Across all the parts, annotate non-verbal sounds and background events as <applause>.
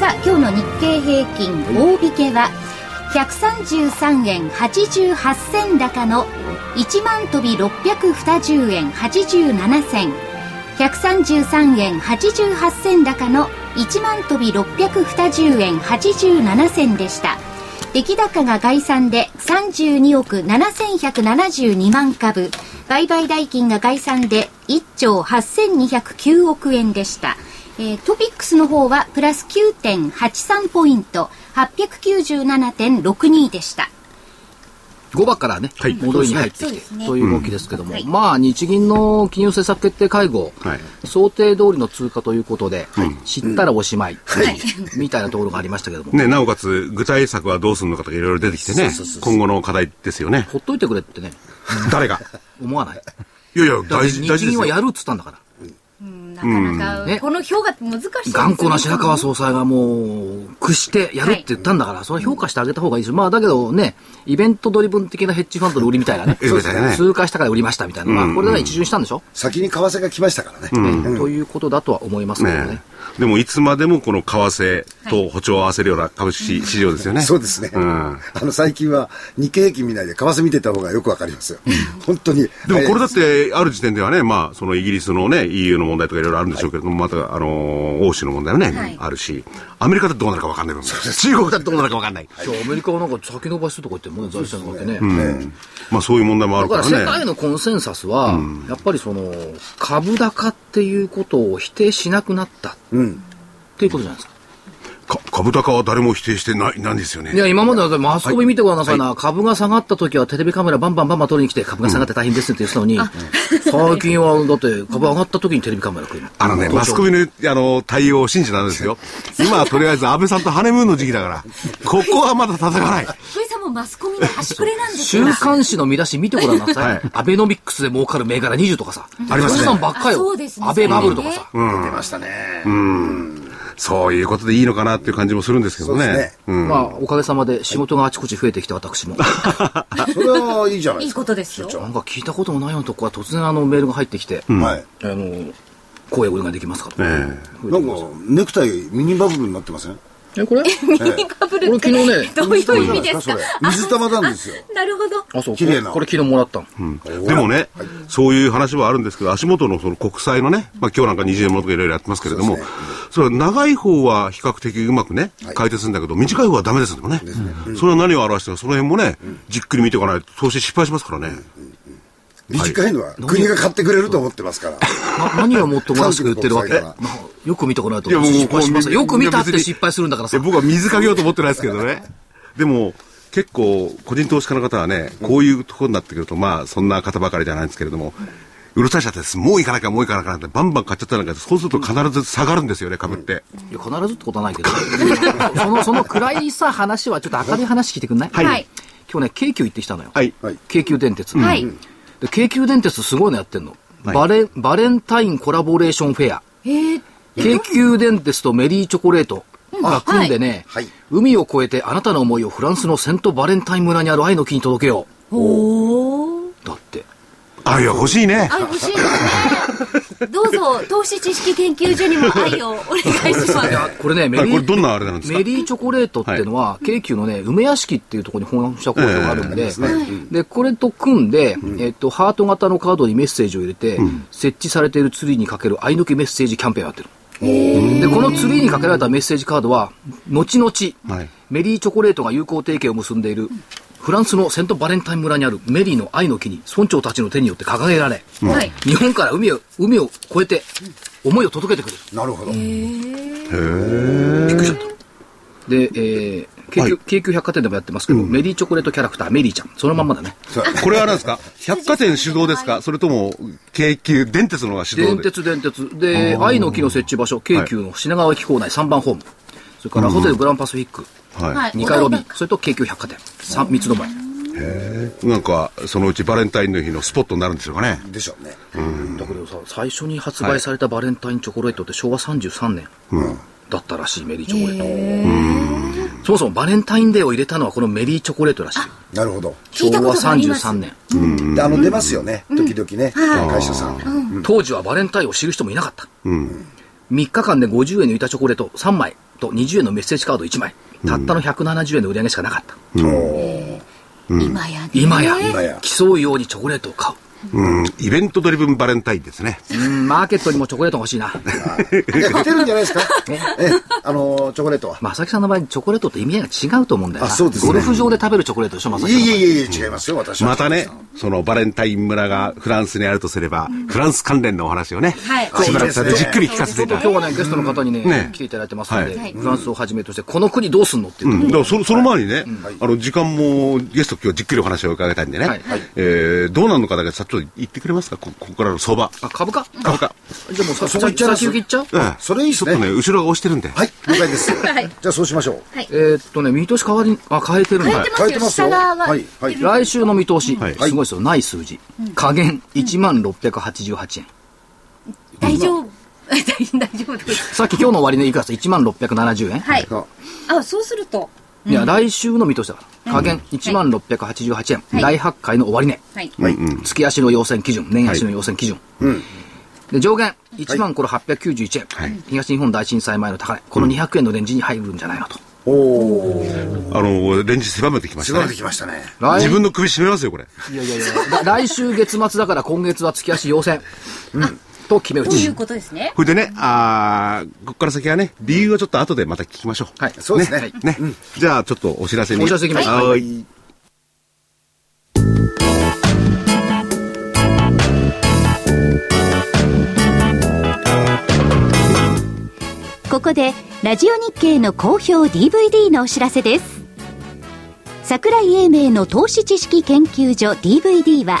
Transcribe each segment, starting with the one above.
さあ今日の日経平均大引けは133円88銭高の1万飛び620円87銭。133円88銭高の1万飛び620円87銭でした。出来高が概算で32億7172万株。売買代金が概算で1兆8209億円でした、えートピックスの方はプラス9.83ポイント897.62でした。5番からね、はい。戻りに入ってきて、ね。という動きですけども、はい。まあ、日銀の金融政策決定会合、はい。想定通りの通貨ということで、知ったらおしまい、みたいなところがありましたけども、ね、なおかつ、具体策はどうするのかとかいろいろ出てきてね、今後の課題ですよね。ほっといてくれってね、誰が？<laughs> 思わない？いやいや、大事、大事ですよ。日銀はやるっつったんだから。なかなか、ね。この評価って難しいですね。頑固な白川総裁がもう、屈してやるって言ったんだから、それは評価してあげた方がいいですよ。まあ、だけどね、イベントドリブン的なヘッジファンドの売りみたいなね、<laughs> そうですね。通過したから売りましたみたいな。のが、これが一巡したんでしょ、先に為替が来ましたからね。ということだとは思いますけどね。ねでも、いつまでもこの為替と歩調を合わせるような株式市場ですよね。<laughs> そうですね。うんあの、最近は日経平均見ないで為替見てた方がよくわかりますよ。本当に。でもこれだって、ある時点ではね、まあ、そのイギリスのね、EU の問題とかいろいろあるんでしょうけれども、また、あのー欧州の問題はね、はいあるし、アメリカだってどうなるかわかんないもん中国だってどうなるかわかんない。じゃあアメリカはなんか先延ばしとか言ってもね、財政のわけね。まあ、そういう問題もあだかるかららね。世界のコンセンサスは、やっぱりその、株高っていうことを否定しなくなった。っていうことじゃないですか。か株高は誰も否定してない、なんですよね。いや、今まではマスコミ見てごらんなさいな、株が下がった時はテレビカメラバンバンバンバン撮りに来て株が下がって大変ですって言ってたのに、最近はだって株上がった時にテレビカメラ来る。あのね、マスコミの、あの、対応を信じたんですよ。<laughs> 今はとりあえず安倍さんとハネムーンの時期だから、ここはまだ戦わない。<laughs> もマスコミの端くれなんです週よ刊誌の見出し見てごらんなさい。はいアベノミックスで儲かる銘柄20とかさ。ありますねそんなんばっかあよ。そうですねアベバブルとかさ。出ましたね。そういうことでいいのかなっていう感じもするんですけどねね。うん。まあ、おかげさまで仕事があちこち増えてきて、私も。<laughs> それはいいじゃないいいですか。ことですよなんか聞いたこともないようなとこは突然あのメールが入ってきて、はい。あの、声お願いできますから。えなんか、ネクタイミニバブルになってません？え、これ？ミニバブルって俺昨日ねどういう意味ですか？水玉なんですよ。なるほど。あ、そう。綺麗な。これ昨日もらったの。えでもね、そういう話はあるんですけど、足元のその国債のね、まあ今日なんか20円ものとかいろいろやってますけれども、それは長い方は比較的うまくね、解決するんだけど、短い方はダメですよね。それは何を表してるか、その辺もね、じっくり見ておかないと、投資失敗しますからね。短いのは国が買ってくれると思ってますから。な何をもっともらしく言ってるわけよく見てこないといやもう失敗しますこうよく見たって失敗するんだからさ。僕は水かけようと思ってないですけどね。でも、結構、個人投資家の方はね、こういうところになってくると、まあ、そんな方ばかりじゃないんですけれども、うるさい人です。もう行かなきゃ、もう行かなきゃって、バンバン買っちゃったなんか、そうすると必ず下がるんですよね、株って。いや必ずってことはないけど。<laughs> その、その暗いさ、話はちょっと明るい話聞いてくんない？はいはい今日ね、京急行ってきたのよ。はい。はい。京急電鉄。はいで京急電鉄すごいのやってんの。はいバレン、バレンタインコラボレーションフェア。えー京急電鉄とメリーチョコレートが組んでね、はい海を越えてあなたの思いをフランスのセントバレンタイン村にある愛の木に届けよう。だって。あ、いや、欲しいね。あ欲しい。ですねどうぞ投資知識研究所にも愛をお願いします。いや、これね、メはい、リー、これどんなあれなんですか？メリーチョコレートっていうのは、京急のね、梅屋敷っていうところに本社工場があるんで、で、これと組んで、えっと、ハート型のカードにメッセージを入れて、設置されているツリーにかける愛の木メッセージキャンペーンをやってる。で、このツリーにかけられたメッセージカードは、後々、はい。メリーチョコレートが友好提携を結んでいる、フランスのセントバレンタイン村にあるメリーの愛の木に村長たちの手によって掲げられ、はい日本から海を、海を越えて、思いを届けてくれる。なるほど。びっくりしちゃった。で、えー、京急、京急百貨店でもやってますけど、メリーチョコレートキャラクター、メリーちゃん。そのまんまだね。これは何ですか？<laughs> 百貨店主導ですか？それとも、京急、電鉄のが主導で？電鉄、電鉄。で、愛の木の設置場所、京急の品川駅構内3番ホーム。それからホテルグランパシフィック。はい2階ロビー、それと京急百貨店、三三つどもえ。なんか、そのうちバレンタインの日のスポットになるんでしょうかね。でしょうね。だけどさ、最初に発売されたバレンタインチョコレートって昭和33年だったらしい、メリーチョコレート。そもそもバレンタインデーを入れたのはこのメリーチョコレートらしい。なるほど。昭和33年。であの、出ますよね。時々ね。会社さん。当時はバレンタインを知る人もいなかった。3日間で50円の板チョコレート3枚と20円のメッセージカード1枚。たったの170円の売り上げしかなかった。今やね。今や今や競うようにチョコレートを買う。うん、イベントドリブンバレンタインですね。うん、マーケットにもチョコレートが欲しいな。いや、来てるんじゃないですか？え、あの、チョコレートは？まさきさんの場合、チョコレートって意味合いが違うと思うんだよな。あそうですね。ゴルフ場で食べるチョコレートでしょ、まさいきさんいえいえいえ、違いますよ、私は。またね、そのバレンタイン村がフランスにあるとすれば、フランス関連のお話をね、はい。しばらくさてじっくり聞かせていただき今日はね、ゲストの方にね、ね。来ていただいてますので、はフランスをはじめとして、この国どうすんのっていううん、だからそのその前にね、あの時間もゲスト今日じっくりお話を伺いたいんでね、はえーどうなるのかだけさっと言ってくれますか？こここからの相場あ、株価？株価じゃあもうさ、そこ行っちゃいっちゃう？ええそれいいっすねちょっとね後ろが押してるんで、はい、了解です。<laughs> はいじゃあそうしましょう。えーっとね、見通し変わり、あ、変えてるんだ。変えてますよ。はい、はい。来週の見通し、はいすごいですよ、ない数字。加減1万688円。大丈夫。大 <laughs> 大丈夫です。さっき今日の終値いくらです1万670円。はい。ああ、そうすると。いや、来週の見通しだから。加減1万688円。大発会の終値。はい。はい。月足の要請基準、年足の要請基準。で上限1万これ891円、東日本大震災前の高値、この200円のレンジに入るんじゃないのと。おお。あのレンジ狭めてきましたね絞れてきましたね。来自分の首絞めますよこれいやいやいや、だ来週月末だから今月は月足要請。と決め打ちという。ことですね。これでねあーここから先はね理由はちょっと後でまた聞きましょうはい。そうですね。ね、じゃあちょっとお知らせにお知らせいきますははいいここでラジオ日経の好評 DVD のお知らせです桜井英明の投資知識研究所 DVD は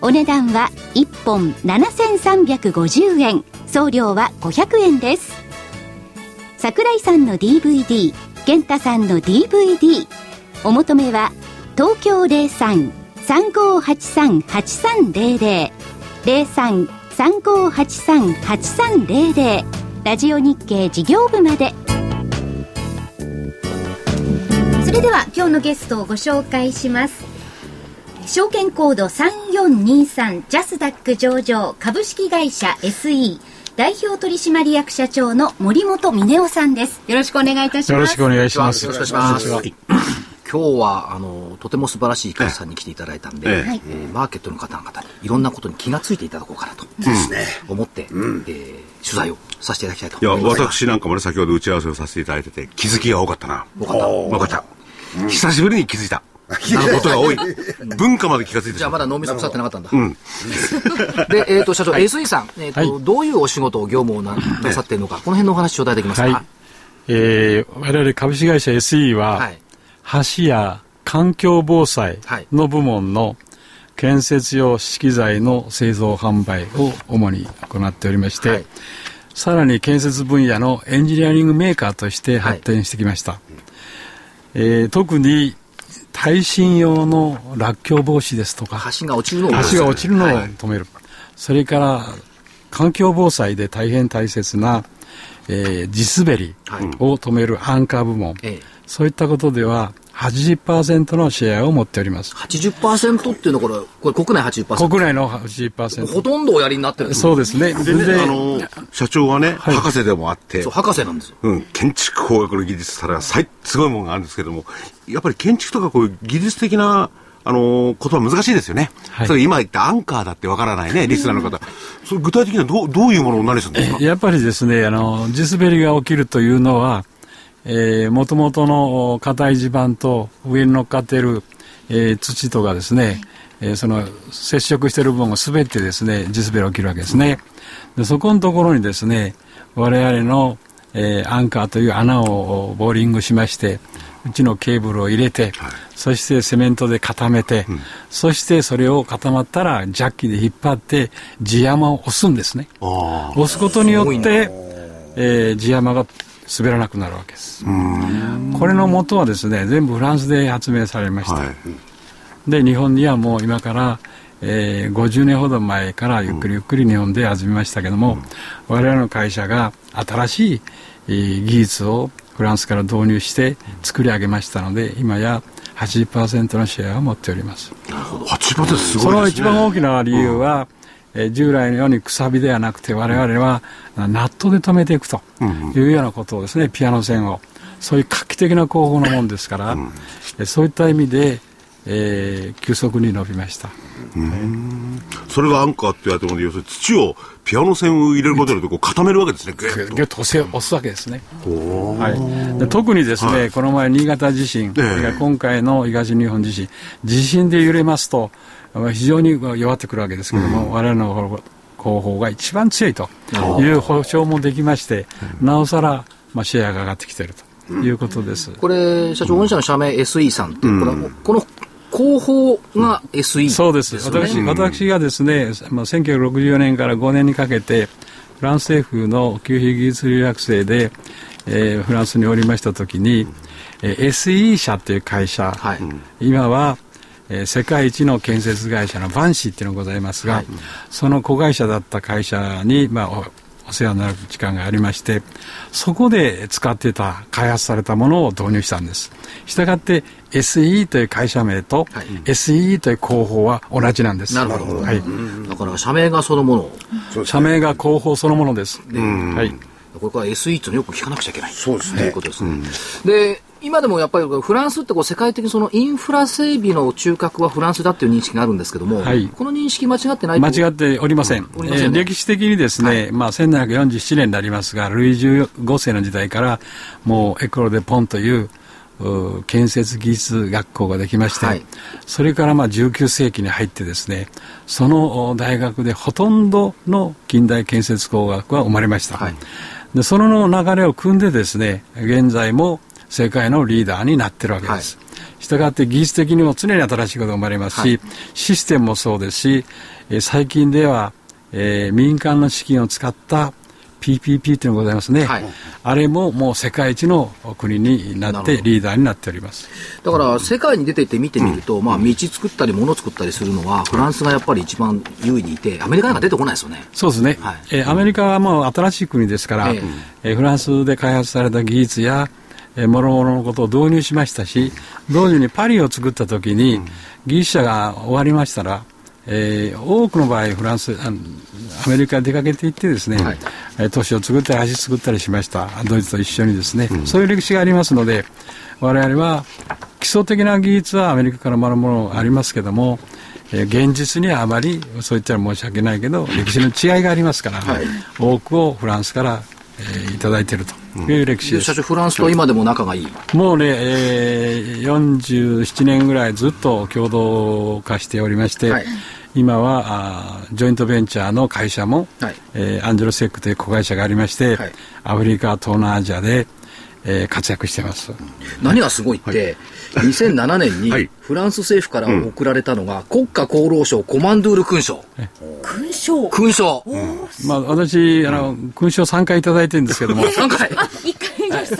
お値段は1本7350円。送料は500円です。桜井さんの DVD 源太さんの DVD お求めは東京03-3583-8300 03-3583-8300ラジオ日経事業部まで。それでは今日のゲストをご紹介します。証券コード3423ジャスダック上場株式会社 SE 代表取締役社長の森本峰夫さんです。よろしくお願いいたします。よろしくお願いします。よろしくお願いします。今日はあのとても素晴らしい会社さんに来ていただいたんで、ええ。えーマーケットの方々にいろんなことに気がついていただこうかなと。思って、えー取材をさせていただきたいといや思います。私なんかもね先ほど打ち合わせをさせていただいてて気づきが多かったな。分かった。分かった、久しぶりに気づいた <laughs> なることが多い。<laughs> 文化まで気がついてじゃあまだ脳みそ腐ってなかったんだ。ん。で、えっ、と、社長、SE さん、えっ、と、はい。どういうお仕事を業務をななさっているのか、この辺のお話頂戴できますか？はい。えー、我々株式会社 SE は、はい。橋や環境防災の部門の建設用資機材の製造販売を主に行っておりまして、はい。さらに建設分野のエンジニアリングメーカーとして発展してきました。えー特に耐震用の落橋防止ですとか、橋が落ちるのを橋が落ちるはい。止める、それから環境防災で大変大切な、えー地滑りを止めるアンカー部門、ええ。そういったことでは80%のシェアを持っております。80%っていうのはこれ、これ国内80%。国内の80%。ほとんどおやりになってるそうですね。でね、であの、社長はね、博士でもあってそう、、博士なんですよ。うん、建築工学の技術たらさいすごいものがあるんですけども、やっぱり建築とかこういう技術的な、あのーことは難しいですよね。はいそれ今言ったアンカーだってわからないね、リスナーの方。それ具体的にはどうどういうものを何するんですか？やっぱりですね、あの、地滑りが起きるというのは、えー、元々の硬い地盤と上に乗っかっている、えー土とかですね、えーその接触している部分が滑ってですね、地滑りが起きるわけですね。でそこのところにですね、我々の、えーアンカーという穴をボーリングしまして、うちのケーブルを入れて、そしてセメントで固めて、そしてそれを固まったらジャッキで引っ張って地山を押すんですね。あ押すことによって、えー地山が滑らなくなるわけです。これの元はですね、全部フランスで発明されましあ、た。はい。で、日本にはもう今から、えー50年ほど前からゆっくりゆっくり日本で始めましたけども、我々の会社が新しい、えー技術をフランスから導入して作り上げましたので、今や80%のシェアを持っております。8%すそのごいですね。一番大きな理由は、えー従来のようにくさびではなくて我々はナットで止めていくというようなことをですねピアノ線を。そういう画期的な工法のもんですから、えーそういった意味で、えー急速に伸びました。それがアンカーって言われても、要するに土を、ピアノ線を入れることによってこう固めるわけですね、ぐっと。と押せ押すわけですね、はい、で特にですね、この前新潟地震、それから今回の東日本地震地震で揺れますとまあ非常に弱ってくるわけですけども、我々の広報が一番強いという保証もできまして、なおさら、まあ、シェアが上がってきているということです。これ、社長、御社の社名 SE さんって、これはこの広報が SE そうです。私、私がですね、まあ、1964年から5年にかけて、フランス政府の給費技術留学生で、えーフランスにおりましたときに、えー SE 社という会社、はい。今は、えー世界一の建設会社のバンシーっていうのがございますが、その子会社だった会社に、まあ、おお世話になる時間がありまして、そこで使ってた、開発されたものを導入したんです。したがって、SE という会社名と、はい。SE という広報は同じなんです。なるほど。はい。だから社名がそのもの。を社名が広報そのものです。はい。これから SE っていうのをよく聞かなくちゃいけない。そうですね。ということですね、で今でもやっぱりフランスってこう世界的にそのインフラ整備の中核はフランスだっていう認識があるんですけども、はい。この認識間違ってないと間違っておりません。おりませんね。えー歴史的にですね、まあ1747年になりますが、ルイ15世の時代から、もうエコロ・デ・ポンという、う建設技術学校ができまして、はい。それからまあ19世紀に入ってですね、そのお大学でほとんどの近代建設工学は生まれました。はい。でその流れを組んでですね、現在も世界のリーダーになってるわけです。したがって技術的にも常に新しいことが生まれますし、システムもそうですし、えー最近では、えー民間の資金を使った PPP っていうのがございますね、はい。あれももう世界一の国になってリーダーになっております。だから世界に出てって見てみると、まあ道作ったり物作ったりするのはフランスがやっぱり一番優位にいてアメリカなんか出てこないですよね。そうですね、はい。えーアメリカはもう新しい国ですから、ええ。えーフランスで開発された技術や、えー、諸々のことを導入しましたし、同時にパリを作った時に、技術者が終わりましたら、えー多くの場合、フランス、アメリカに出かけていってですね、はい。えー都市を作ったり橋作ったりしました。ドイツと一緒にですね、そういう歴史がありますので、我々は基礎的な技術はアメリカからもらうものありますけども、えー現実にはあまりそう言ったら申し訳ないけど歴史の違いがありますから、多くをフランスから、えーいただいていると。いう歴史です。で社。長フランスと今でも仲がいい。もうね、えー47年ぐらいずっと共同化しておりまして、はい。今はあージョイントベンチャーの会社も、はい。えーアンジェロセックという子会社がありまして、はい。アフリカ、東南アジアで、えー活躍してます。何がすごいって、2007年にはい。フランス政府から贈られたのが、国家功労賞コマンドゥール勲章。勲章。勲章。まあ、私、あの、勲章3回いただいてるんですけども、<laughs> 3回？<laughs>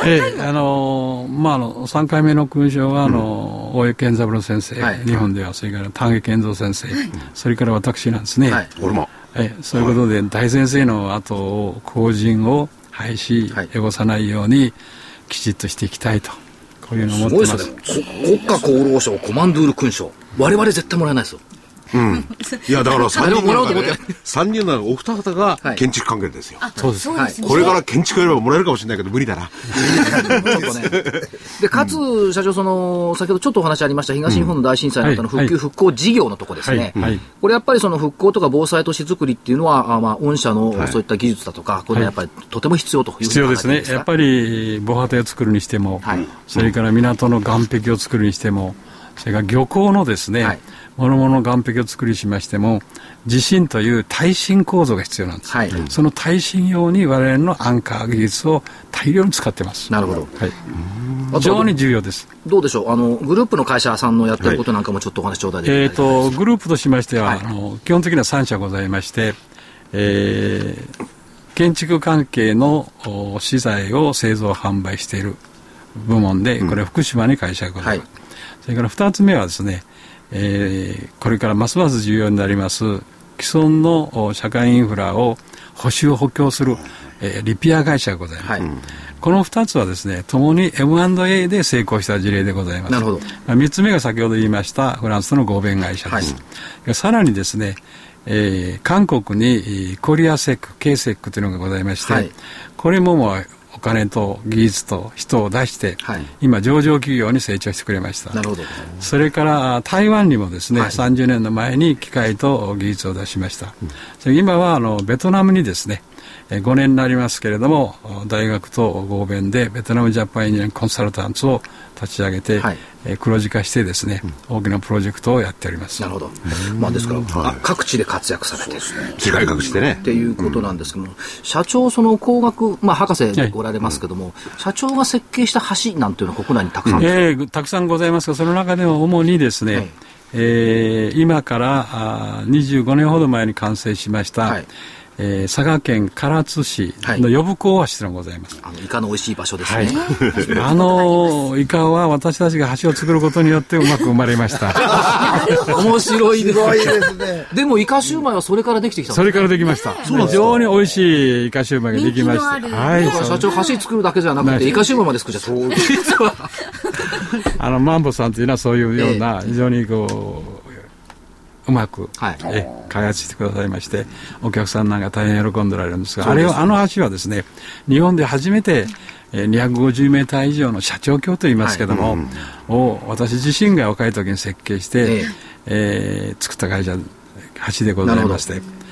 ええ、あのーまあ、あの、3回目の勲章は、あの、大江健三郎先生、はい。日本では、それから丹下健三先生、それから私なんですね。はい。俺も。ええそういうことで、大先生の後を、後人を廃止、はい。汚さないように、きちっとしていきたいと。こういうのを持ってます。すごいですよね。<laughs> 国家厚労省コマンドゥール勲章。我々絶対もらえないですよ。いや、だから3人もらおうと思っての中で、三人のお二方が建築関係ですよ。そうです。そうですね。これから建築やればもらえるかもしれないけど、無理だな。ちょっとね。で、かつ、社長、その、先ほどちょっとお話ありました、東日本の大震災の後の復旧、はい復興事業のとこですね。はいはいこれやっぱりその復興とか防災都市づくりっていうのは、あまあ、御社のそういった技術だとか、これはやっぱりとても必要と必要ですね。やっぱり。り防波堤を作るにしても、はいそれから港の岸壁を作るにしても、それから漁港のですね、はい諸々の岸壁を作りしましても、地震という耐震構造が必要なんです。はいその耐震用に我々のアンカー技術を大量に使ってます。なるほど。はい。非常に重要です。どうでしょう？あの、グループの会社さんのやってることなんかもちょっとお話ちょうだいえー、ますか？とグループとしましては、はいあの基本的には3社ございまして、えー建築関係のお資材を製造販売している部門で、これ福島に会社がございます、はいそれから2つ目はですね、えーこれからますます重要になります既存のお社会インフラを補修補強する、えーリピア会社がございます、はい。この2つはですね、ともに M&A で成功した事例でございます。なるほどまあ3つ目が先ほど言いましたフランスの合弁会社です。さらにですね、えー韓国にえーコリアセック、K セックというのがございまして、はいこれももうお金と技術と人を出して、はい。今上場企業に成長してくれました。なるほど。それからあ台湾にもですね、はい。30年の前に機械と技術を出しました、それ今はあのベトナムにですねえー5年になりますけれども大学と合弁でベトナムジャパンエンジニアコンサルタンツを立ち上げて、黒字化してですね、大きなプロジェクトをやっております。なるほど。まあですから、あ各地で活躍されてる。世界隠してね。っ。ていうことなんですけども、社長、その工学、まあ、博士でおられますけども、社長が設計した橋なんていうのは国内にたくさん、えーたくさんございますが、その中でも主にですね、はい。えー今からあー25年ほど前に完成しました、はいえー佐賀県唐津市の呼子大橋というのがございます。あのイカの美味しい場所ですはいね。<laughs> あのイカは私たちが橋を作ることによってうまく生まれました。<laughs> 面白いですすごいですね。でも、イカシューマイはそれからできてきたんそですれからできました。非常に美味しいイカシューマイができまして。人気のあるはい、社長、橋作るだけじゃなくて、イカシューマイまで作っちゃった。実はあのマンボさんというのはそういうような非常にこううまく、はい。え開発してくださいましてお客さんなんか大変喜んでおられるんですがすあれをあの橋はですね日本で初めてえー250メーター以上の社長橋と言いますけども、を私自身が若い時に設計して、ええ。えー作った会社橋でございましてあ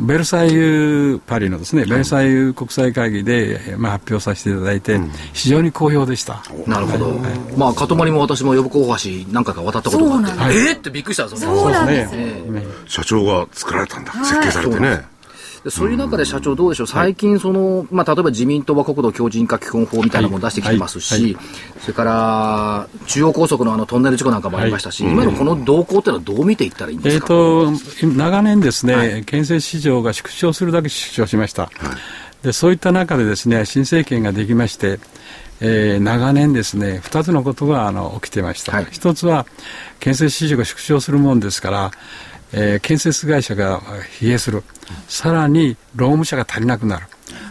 ベルサイユパリのですね、ベルサイユ国際会議で、えーまあ、発表させていただいて、非常に好評でした。なるほど。まあ、かとまりも私も呼子大橋何回か渡ったことがあって、そうなんですえーってびっくりしたんですよね。そうなんですねね社長が作られたんだ。設計されてね。でそういう中で社長どうでしょう、最近その、まあ、例えば自民党は国土強靭化基本法みたいなものを出してきてますし、はい。はい。それから中央高速のあのトンネル事故なんかもありましたし、今のこの動向っていうのはどう見ていったらいいんでえー、すか、と長年ですね、はい。建設市場が縮小するだけ縮小しました、でそういった中でですね新政権ができまして、えー長年ですね2つのことがあの起きてました、はい。一つは建設市場が縮小するもんですから、えー建設会社が疲弊する。さらに労務者が足りなくなる。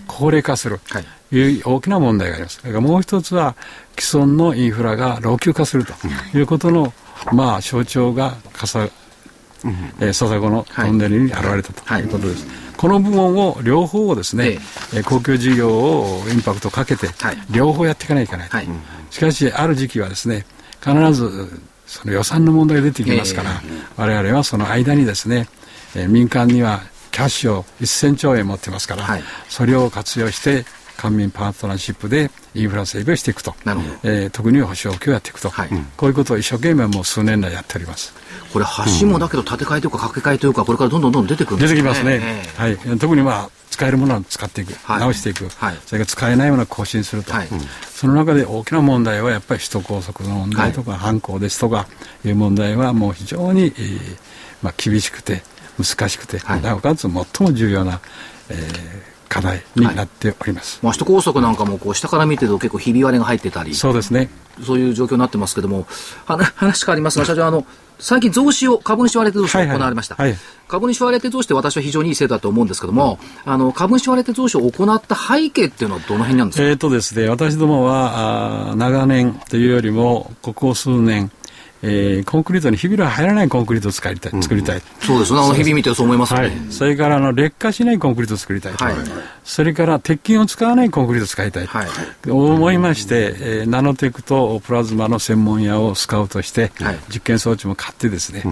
高齢化する、はい。い、う大きな問題があります。それからもう一つは既存のインフラが老朽化するということの、まあ象徴がかさえー笹子のトンネルに現れたとい。うことです、この部門を両方をですね、ええ。ー公共事業をインパクトかけて、はい。両方やっていかないといけない、はい。しかしある時期はですね必ずその予算の問題が出てきますから、我々はその間にですね、えー民間にはキャッシュを1000兆円持ってますから、はい。それを活用して官民パートナーシップでインフラ整備をしていくと。えー特に保証供をやっていくと、はい。こういうことを一生懸命もう数年来やっております。これ、橋もだけど建て替えというか、掛け替えというか、これからどんどんどんどん出てくるんですよ出てきますね、ええ。はい、特にまあ使えるものは使っていく、はい。直していく、はい。それから使えないものは更新すると、はい。その中で大きな問題はやっぱり首都高速の問題とか、犯行ですとかいう問題はもう非常に、えーまあ、厳しくて難しくて、はい。なおかつ最も重要な、えー課題になっております。まあ、首都高速なんかもこう下から見てると結構ひび割れが入ってたり、そうですね。そういう状況になってますけども、話変わりますが、社長、あの、最近増資を、株主割当増資をはいはい。行われました。はい。株主割当増資って私は非常にいい制度だと思うんですけども、あの、株主割当増資を行った背景っていうのはどの辺なんですか、えーとですね、私どもはあー長年というよりも、ここ数年、えーコンクリートにひびが入らないコンクリートを使いたい、作りたい。そうですね。あの、日々見てそう思いますよはね。い、それからあの劣化しないコンクリートを作りたいと、はい。それから鉄筋を使わないコンクリートを使いたいと、はい。思いまして、えーナノテクとプラズマの専門屋をスカウトして、はい。実験装置も買ってですね、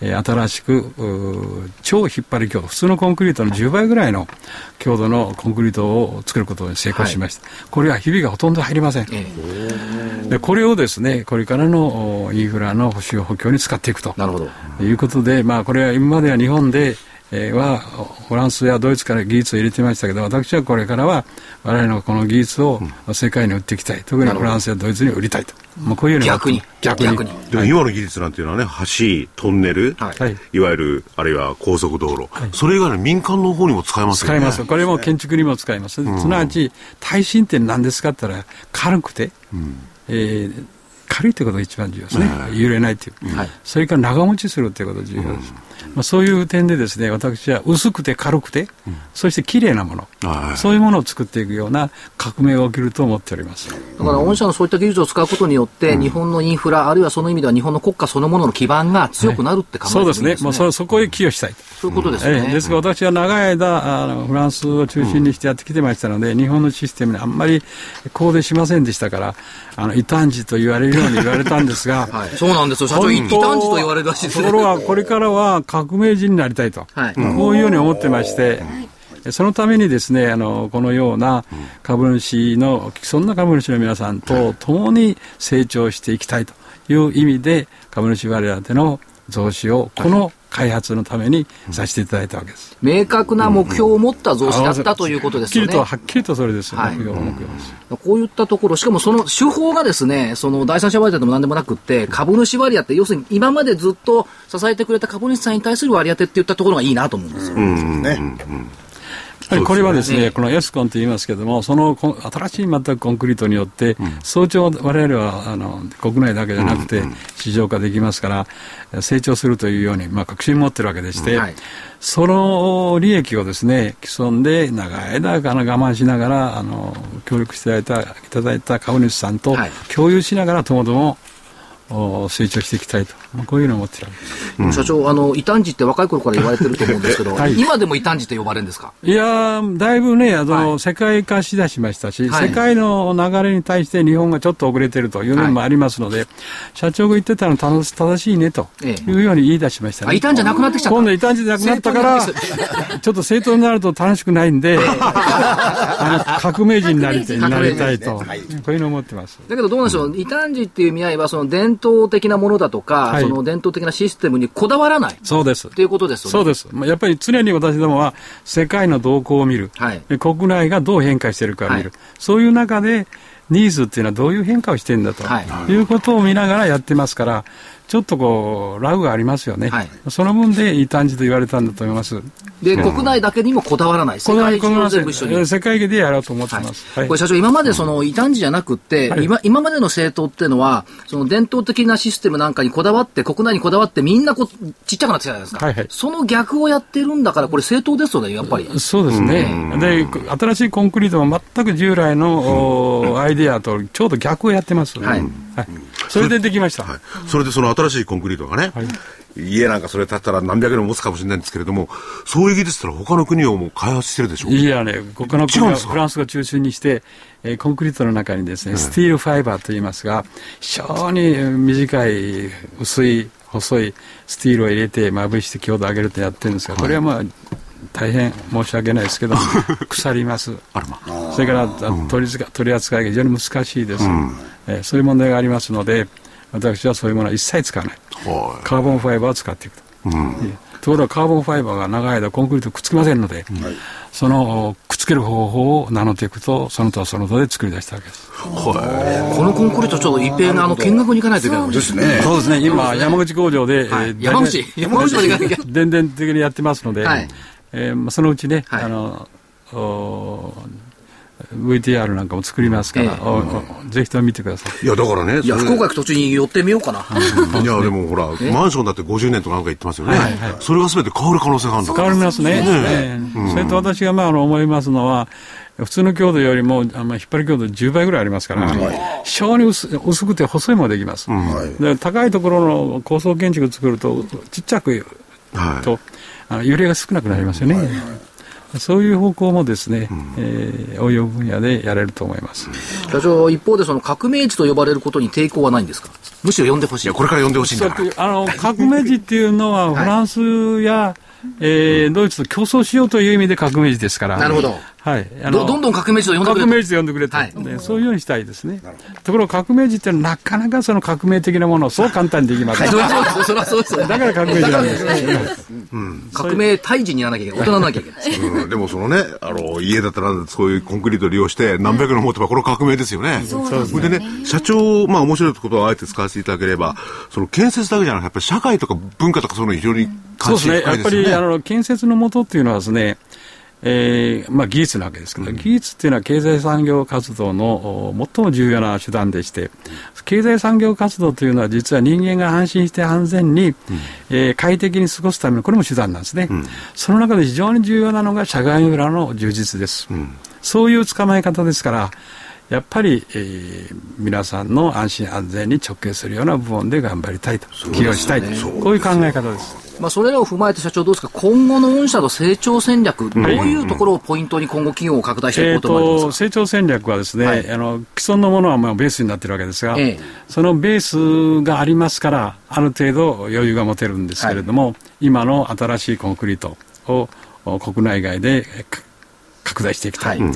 えー新しく超引っ張り強度普通のコンクリートの10倍ぐらいの強度のコンクリートを作ることに成功しました、これはひびがほとんど入りません、ええ。でこれをですねこれからのおインフラの補修補強に使っていくと。なるほど。ということで、まあ、これは今までは日本で、えーはフランスやドイツから技術を入れてましたけど私はこれからは我々のこの技術を世界に売っていきたい。特にフランスやドイツに売りたいと、まあ、こういう逆に。逆に。逆に。でも今の技術なんていうのはね、橋、トンネル、はい。はいいわゆる、あるいは高速道路、それ以外の民間の方にも使えますよね。使います。これも建築にも使います、すなわち耐震って何ですかって言ったら軽くて、えー軽いということが一番重要ですね、揺れないという、はいそれから長持ちするということが重要です、まあ、そういう点でですね私は薄くて軽くて、そして綺麗なもの、はいそういうものを作っていくような革命が起きると思っております。だから、御社のそういった技術を使うことによって、日本のインフラ、あるいはその意味では日本の国家そのものの基盤が強くなるって考えてそうもいいですね。もうそそこへ寄与したい。そういうことですね。ええですから私は長い間あのフランスを中心にしてやってきてましたので、日本のシステムにあんまり肯定しませんでしたからあの異端児と言われるように言われたんですが、<laughs> はい。そうなんですよ。社長、異端児と言われるらしいですね。ところがこれからは革命児になりたいと、はい。こういうように思ってまして、そのためにですねあのこのような株主のそんな株主の皆さんと共に成長していきたいという意味で株主割当の増資をこの開発のためにさせていただいたわけです。明確な目標を持った増資だったということですよね。はっきりと、はっきりとそれですよ、はい目標目標です。こういったところ、しかもその手法がですね、その第三者割当でも何でもなくって、株主割当、要するに今までずっと支えてくれた株主さんに対する割当って言ったところがいいなと思うんですよ。ね。やはりこれはですね、ねこのエスコンと言いますけれども、そのこ新しい全くコンクリートによって、早朝我々はあの国内だけじゃなくて市場化できますから、成長するというように、まあ、確信を持ってるわけでして、はい。その利益をですね、既存で長い間我慢しながら、あの協力していただいたいただいた株主さんとはい。共有しながらともどもお成長していきたいと、まあ、こういうのを思ってるわけ。です。社長、あの、異端児って若い頃から言われてると思うんですけど、はい。今でも異端児って呼ばれるんですか？いやー、だいぶね、あの、はい。世界化しだしましたし、はい。世界の流れに対して日本がちょっと遅れてるという面もありますので、社長が言ってたの正し正しいねとええ。いうように言い出しましたね。あ異端じゃなくなってきちゃった。今度異端じゃなくなったから、ちょっと正当になると楽しくないんで、<laughs> あの革命児になりなりたいと、はいこういうのを思ってます。だけどどうなんでしょう、異端児っていう意味合いは、その伝統的なものだとか、はいその伝統的なシステムにこだわらないそうですっ。ていうことですよね。そうです。まあやっぱり常に私どもは世界の動向を見る。はいで国内がどう変化しているかを見る、はいそういう中でニーズっていうのはどういう変化をしてるんだと、はいい、うことを見ながらやってますからちょっとこうラグがありますよね、はい。その分でいい感じと言われたんだと思います。で、国内だけにもこだわらない。世界中を全部一緒に。世界でやろうと思ってはいます、はい。これ社長、今までその異端児じゃなくって、はい。今今までの政党っていうのは、その伝統的なシステムなんかにこだわって、国内にこだわって、みんなこうちっちゃくなってきたじゃないですか、はいはい。その逆をやってるんだから、これ、政党ですよね、やっぱり。そうですね、で新しいコンクリートも全く従来の、おアイデアとちょうど逆をやってます、はい。はい。それでできました、はい、それでその新しいコンクリートがね、家なんかそれ建ったら何百年も持つかもしれないんですけれども、そういう技術ってのは他の国をもう開発してるでしょう？いやね、他の国はフランスが中心にして、えーコンクリートの中にですね、スティールファイバーといいますが、非常にえー短い、薄い、細いスティールを入れて、まぶして強度を上げるとやってるんですが、これはまあ、大変申し訳ないですけど、<laughs> 腐ります。それから、あ取り扱いが非常に難しいです、えーそういう問題がありますので、私はそういうものは一切使わない。はカーボンファイバーを使っていくと。ええ。ところがカーボンファイバーが長い間コンクリートくっつきませんので、そのくっつける方法をナノテクとその他その他で作り出したわけです。このコンクリート、ちょっと一平のあの見学に行かないといけないですね。そうですね、今、山口工場で、はい。えー山口山口まで行かなきゃ伝伝的にやってますので、はい。えーまあそのうちね、はい。あのお VTR なんかも作りますから、ぜひとも見てください。いや、だからね、いや、福岡行く途中に寄ってみようかな。いや、でもほら、マンションだって50年とかなんか言ってますよね。それが全て変わる可能性があるんだ変わりますね。ええそれと私がまああの思いますのは、普通の強度よりもあまあ引っ張り強度10倍ぐらいありますから、非常に薄薄くて細いもできます。で高いところの高層建築を作ると、ちっちゃくはい。と、あの揺れが少なくなりますよね。そういう方向もですね、えー応用分野でやれると思います。社長、一方でその革命児と呼ばれることに抵抗はないんですか？むしろ呼んでほしい。いや、これから呼んでほしいんだから。あの革命児っていうのは、<laughs> フランスや、えードイツと競争しようという意味で革命児ですから。なるほど。はい。あどどんどん革命児と呼んでくれと革命児と呼んでくれと、はいでそういうようにしたいですね。ところが革命児ってなかなかその革命的なものをそう簡単にできません。だから革命児なんです。革命退治にならなきゃいけない。大人になきゃいけない。うん、でもそのね、あの、家だったらそういうコンクリートを利用して何百年持てばこれ革命ですよね。そうですよねれでね、社長、まあ面白いことをあえて使わせていただければ、その建設だけじゃなくて、やっぱり社会とか文化とかそういうの非常に関心そうですね。やっぱ深いですよね。り、あの、建設のもとっていうのはですね、えーまあ、技術なわけですけど、技術っていうのは経済産業活動のお最も重要な手段でして、経済産業活動というのは実は人間が安心して安全に、えー快適に過ごすための、これも手段なんですね。その中で非常に重要なのが社会インフラの充実です。そういう捕まえ方ですから、やっぱり、えー皆さんの安心安全に直結するような部門で頑張りたいと、起用したいと、こういう考え方です。まあ、それらを踏まえて社長どうですか今後の御社の成長戦略、どういうところをポイントに今後企業を拡大していえーこうと思ますか？成長戦略はですね、はい。あの既存のものはまあベースになっているわけですが、ええ。そのベースがありますからある程度余裕が持てるんですけれども、今の新しいコンクリートをお国内外で拡大していきたい、はい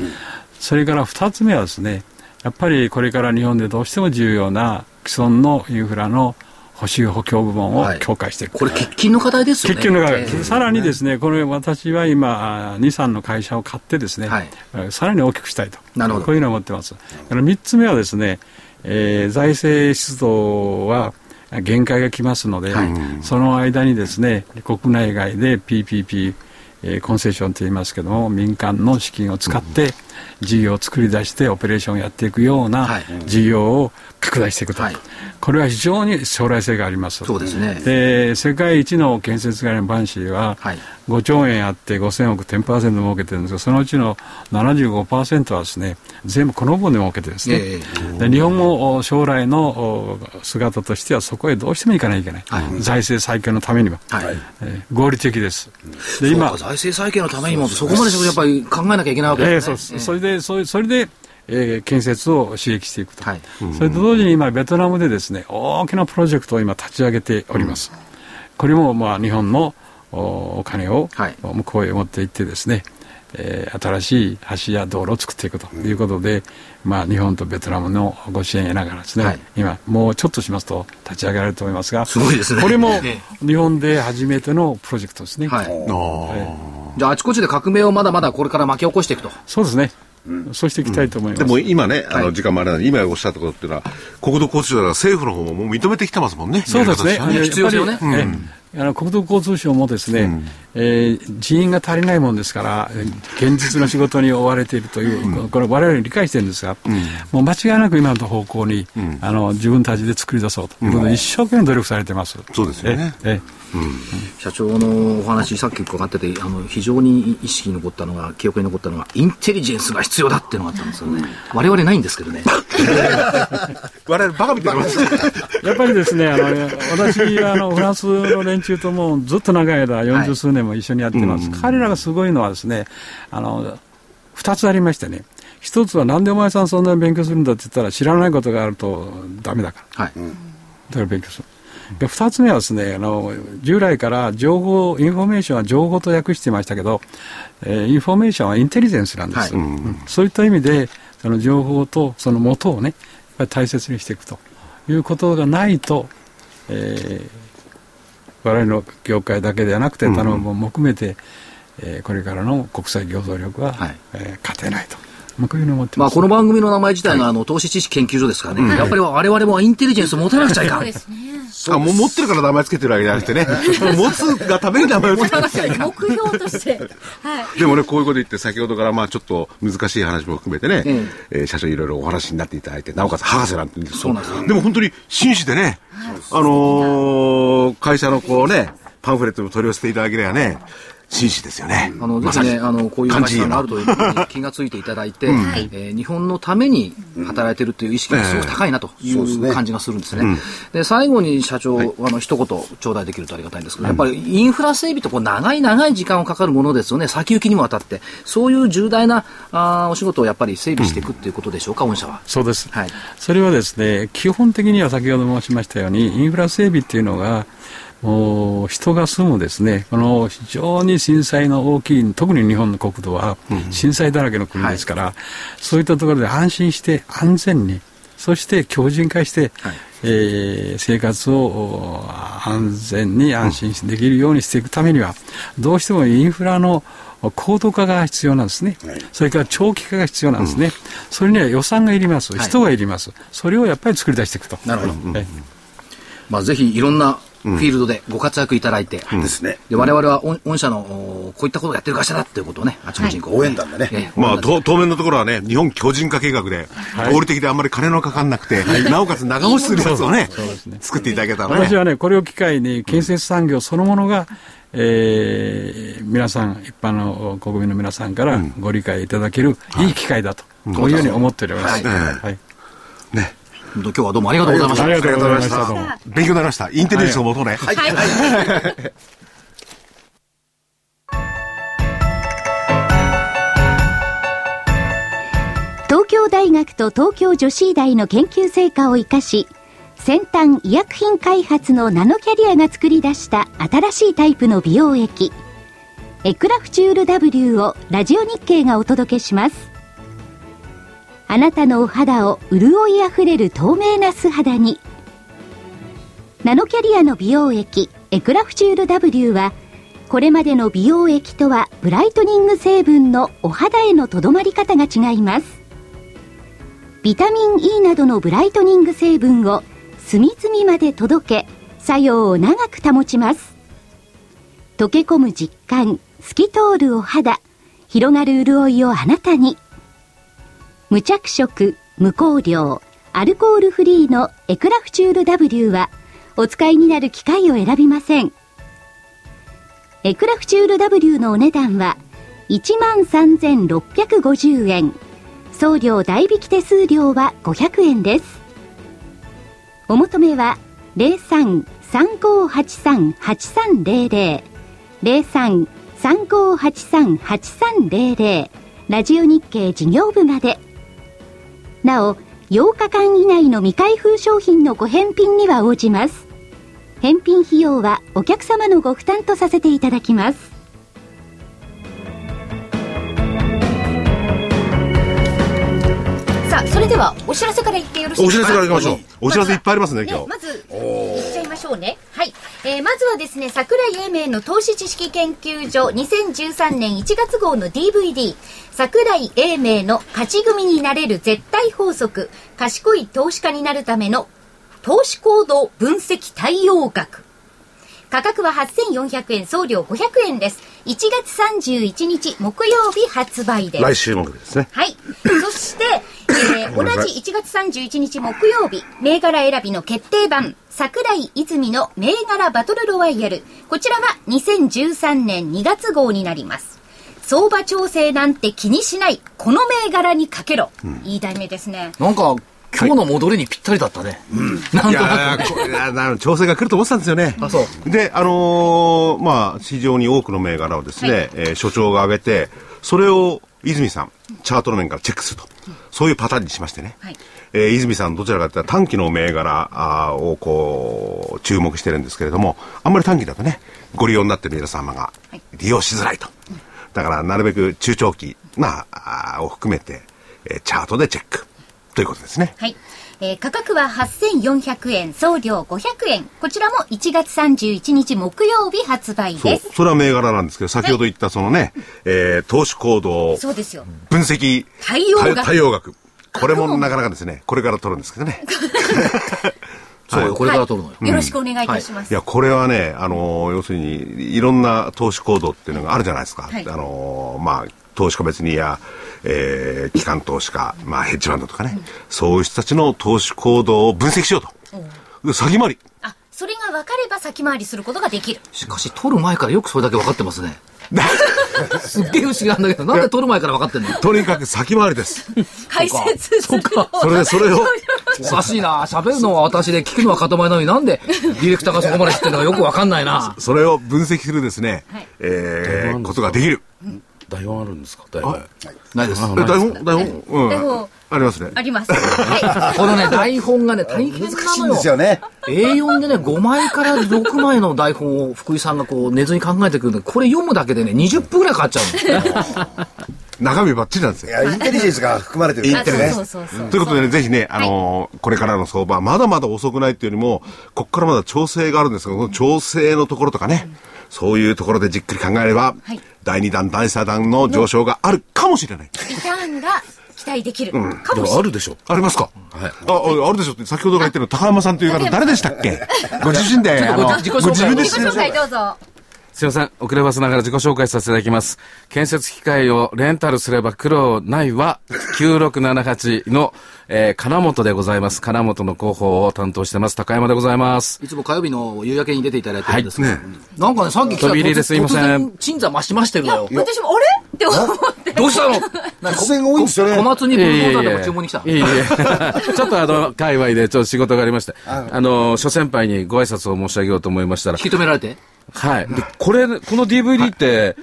それから2つ目はですねやっぱりこれから日本でどうしても重要な既存のインフラの補修補強部門をはい。強化していく、これ喫緊の課題ですよね。結局のが、ええ。さらにですね、これ私は今、あ2、3の会社を買ってですね、はい。えーさらに大きくしたいと。なるほど。こういうのを思ってます。あの3つ目はですね、えー財政出動は限界が来ますので、その間にですね、国内外で PPP、えーコンセッションと言いますけども、民間の資金を使って、事業を作り出してオペレーションをやっていくようなはい。事業を拡大していくと。はい。これは非常に将来性があります。そうですね。で世界一の建設会のバンシーは、はい。5兆円あって5000億10%儲けてるんですがそのうちの75%はですね全部この分で儲けてですね、えで日本もお将来のお姿としてはそこへどうしても行かないといけない、はい。財政再建のためにも、はい。えー合理的です。でそうか財政再建のためにも、そこまでやっぱり考えなきゃいけないわけええですね。そうです。それでそれそれで、えー建設を刺激していくと、はい。それと同時に今ベトナムでですね大きなプロジェクトを今立ち上げております、これもまあ日本のおお金をはい。向こうへ持って行ってですね、えー新しい橋や道路を作っていくということで、まあ、日本とベトナムのご支援を得ながらですね、はい。今もうちょっとしますと立ち上げられると思いますがすごいですね。これもえ日本で初めてのプロジェクトですね、はい。あじゃあ、あちこちで革命をまだまだこれから巻き起こしていくと。そうですね、そうしていきたいと思います、でも今ね、あの、はい時間もあれなんで、今おっしゃったことっていうのは、国土交通省だから政府の方ももう認めてきてますもんね。そうですね。必要ですよね。あの国土交通省もですね、えー人員が足りないもんですから、えー現実の仕事に追われているという、これ我々理解してるんですが、もう間違いなく今の方向に、あの自分たちで作り出そうと。いうことで、一生懸命努力されてます。そうですよね。ええ社長のお話、さっき伺ってて、あの、非常に意識に残ったのが、記憶に残ったのが、インテリジェンスが必要だっていうのがあったんですよね。我々ないんですけどね。<laughs> 我々バカみたいなもんですよやっぱりですね、あの私はあのフランスの連中ともずっと長い間、四十数年も一緒にやってます、彼らがすごいのはですね、あの2つありましてね、一つはなんでお前さんそんなに勉強するんだって言ったら、知らないことがあるとダメだから。はい。だから勉強する。で二つ目はですねあの従来から情報インフォメーションは情報と訳していましたけど、えーインフォメーションはインテリジェンスなんです、はい。うん。そういった意味でその情報とその元をね大切にしていくと。いうことがないと、えー我々の業界だけではなくて他のも含めて、えーこれからの国際競争力は、はい。えー勝てないとまあ、まあ。この番組の名前自体が、あの、投資知識研究所ですからね。やっぱり我々もインテリジェンスを持たなくちゃいかん。あ、もう持ってるから名前つけてるわけじゃなくてね。持つがために名前をつけてる。目標として。はい。でもね、こういうこと言って、先ほどからまあちょっと難しい話も含めてね、ええー社長いろいろお話になっていただいて、なおかつ博士なんて言うんですそうなんででも本当に紳士でね、あのー会社のこうね、パンフレットも取り寄せていただければね、紳士ですよね。あの、ぜひね、あの、こういう感じいいな話があるということに気がついていただいて、えー日本のために働いてるという意識がすごく高いなといそう感じがするんですね。で、最後に社長、あの、一言頂戴できるとありがたいんですけど、やっぱりインフラ整備とこう長い長い時間をかかるものですよね。先行きにもわたって。そういう重大なあーお仕事をやっぱり整備していくっていうことでしょうか、御社は。そうです、はい。それはですね基本的には先ほど申しましたようにインフラ整備っていうのが人が住むですね。この非常に震災の大きい特に日本の国土は震災だらけの国ですから、そういったところで安心して安全にそして強靭化して、はい。えー生活をお安全に安心できるようにしていくためには、どうしてもインフラの高度化が必要なんですね、それから長期化が必要なんですね、それには予算がいります、人がいります、それをやっぱり作り出していくと。なるほど。はい。まあ、ぜひいろんなフィールドでご活躍いただいて、ですね。で我々は御御社のおこういったことをやってる会社だっていうことをね、あちこちにこう、応援団でね。ええまあ、と当面のところはね、日本強靭化計画で、合理的であんまり金のかかんなくて、なおかつ長持ちするやつをね、作っていただけたらね。私はね、これを機会に建設産業そのものが、えー皆さん、一般の国民の皆さんからご理解いただけるいい機会だと、こういうふうに思っております。はい。はい。ね。今日はどうもありがとうございましたあり。がとうございました。どうも。勉強になりました。インテリジェンスをもとね。<laughs> 東京大学と東京女子医大の研究成果を生かし先端医薬品開発のナノキャリアが作り出した新しいタイプの美容液エクラフチュール W をラジオ日経がお届けしますあなたのお肌を潤いあふれる透明な素肌に。ナノキャリアの美容液エクラフチュール W はこれまでの美容液とはブライトニング成分のお肌へのとどまり方が違います。ビタミン E などのブライトニング成分を隅々まで届け作用を長く保ちます。溶け込む実感透き通るお肌広がる潤いをあなたに。無着色無香料アルコールフリーのエクラフチュール W はお使いになる機会を選びません。エクラフチュール W のお値段は13,650円。送料代引き手数料は500円です。お求めは03-3583-8300 03-3583-8300ラジオ日経事業部まで。なお8日間以内の未開封商品のご返品には応じます。返品費用はお客様のご負担とさせていただきます。さあそれではお知らせから言ってよろしいお知ですか？らせからいきましょう。お知らせいっぱいありますね、今日。まず、いっちゃいましょうね。はい。えーまずはですね、桜井英明の投資知識研究所2013年1月号の DVD、桜井英明の勝ち組になれる絶対法則、賢い投資家になるための投資行動分析対応学。価格は8400円、送料500円です。1月31日木曜日発売です。来週木曜日ですね。はい。そして、えー同じ1月31日木曜日、銘柄選びの決定版、桜井泉の銘柄バトルロワイヤル。こちらは2013年2月号になります。相場調整なんて気にしない、この銘柄にかけろ。いい題名ですね。なんか、今日の戻りにぴったりだったね。なんいとなく。やーこれ調整が来ると思ってたんですよね。あそうで、あのーまあ、市場に多くの銘柄をですね、はいえー所長が挙げて、それを泉さん、チャートの面からチェックすると。そういうパターンにしましてね。はいえー泉さん、どちらかというと短期の銘柄をこう、注目してるんですけれども、あんまり短期だとね、ご利用になっている皆様がはい利用しづらいと。だから、なるべく中長期な、あーを含めて、えーチャートでチェック。ということですね。はい。えー価格は8400円、送料500円。こちらも1月31日木曜日発売そうです。。それは銘柄なんですけど、先ほど言ったそのね、えー投資行動そうですよ。分析。対応学対応学。これもなかなかですね、これから取るんですけどね。<laughs> そうよ、これから取るのよ。はいよろしくお願いいたします。いや、これはね、あのー要するに、いろんな投資行動っていうのがあるじゃないですか。はいあのーまあ、投資家別にや、えー機関投資家、まあ、ヘッジファンドとかね、そういう人たちの投資行動を分析しようと。で先回り。あ、それが分かれば先回りすることができる。しかし、取る前からよくそれだけ分かってますね。<laughs> すっげえ不思議なんだけど、なんで取る前から分かってんの？とにかく先回りです。解説する方それで、それを、おかしいな。喋るのは私で聞くのは塊なのになんでディレクターがそこまで知ってるのかよく分かんないな。それを分析するですね、はいえーことができる。台本あるんですか？台本。ないです。え台本台本ありますね。あります。は <laughs> このね、台本がね、大変な難しいん。ですよね。A4 でね、5枚から6枚の台本を福井さんがこう寝ずに考えてくるんこれ読むだけでね、20分ぐらいかかっちゃうの。中身ばっちりなんですよ。いや、インテリジェンスが含まれてるい。ってね。そうそうそうそう。ということでね、ぜひね、あのーこれからの相場、まだまだ遅くないっていうよりも、ここからまだ調整があるんですが、この調整のところとかね、そういうところでじっくり考えれば、はい第2弾、第3弾の上昇があるかもしれない。リターンが期待できるかもしれない。あるでしょ。ありますか？はい。あ、あるでしょって、先ほどから言ってるの高山さんという方、誰でしたっけ？ご自身で、あの、ご自己紹介自分で自己紹介どうぞ。すいません。遅ればせながら自己紹介させていただきます。建設機械をレンタルすれば苦労ないは、9678の、えー金本でございます。金本の広報を担当してます。高山でございます。いつも火曜日の夕焼けに出ていただいてるんですけど、はいねなんかね、さっき来た飛び入りですいません鎮座増しましてるのよ。私も、あれ？って思って。どうしたの？突然多いんですよね小松にブルボンダーでいえいえいえも注文に来た。いえいえ <laughs> ちょっとあの、界隈でちょっと仕事がありまして、あの、諸先輩にご挨拶を申し上げようと思いましたら、引き止められて？はい。で、これ、この DVD って、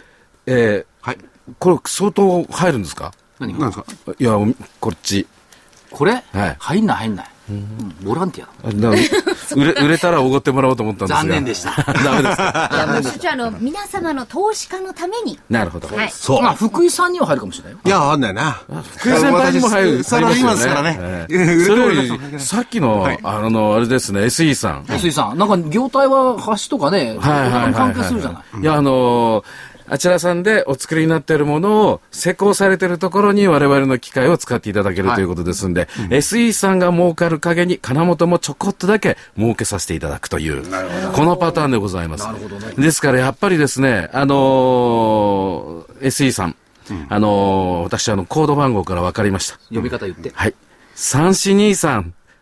えーはい。これ相当入るんですか？何何ですか？いや、こっち。これ、はい入んない入んない。うんボランティア <laughs> 売れ、売れたらおごってもらおうと思ったんですが。残念でした。<laughs> ダメですか？いや、もう所長、あの、皆様の投資家のために。なるほど。はい。そう。まあ、福井さんには入るかもしれないよ。いや、わかんないな。福井先輩にも入る。サラリーマンですからねえいや <laughs> 売れてえそれより、さっきの、あの、あれですね、SE さん。安井さん、なんか業態は橋とかね、はいはいはいはい。関係するじゃない。いや、あのーあちらさんでお作りになっているものを施工されているところに我々の機械を使っていただけるということですんで、SE さんが儲かる陰に金本もちょこっとだけ儲けさせていただくという、このパターンでございます。ですからやっぱりですね、あのー SE さん、あのー私あのコード番号から分かりました。呼び方言って。はい。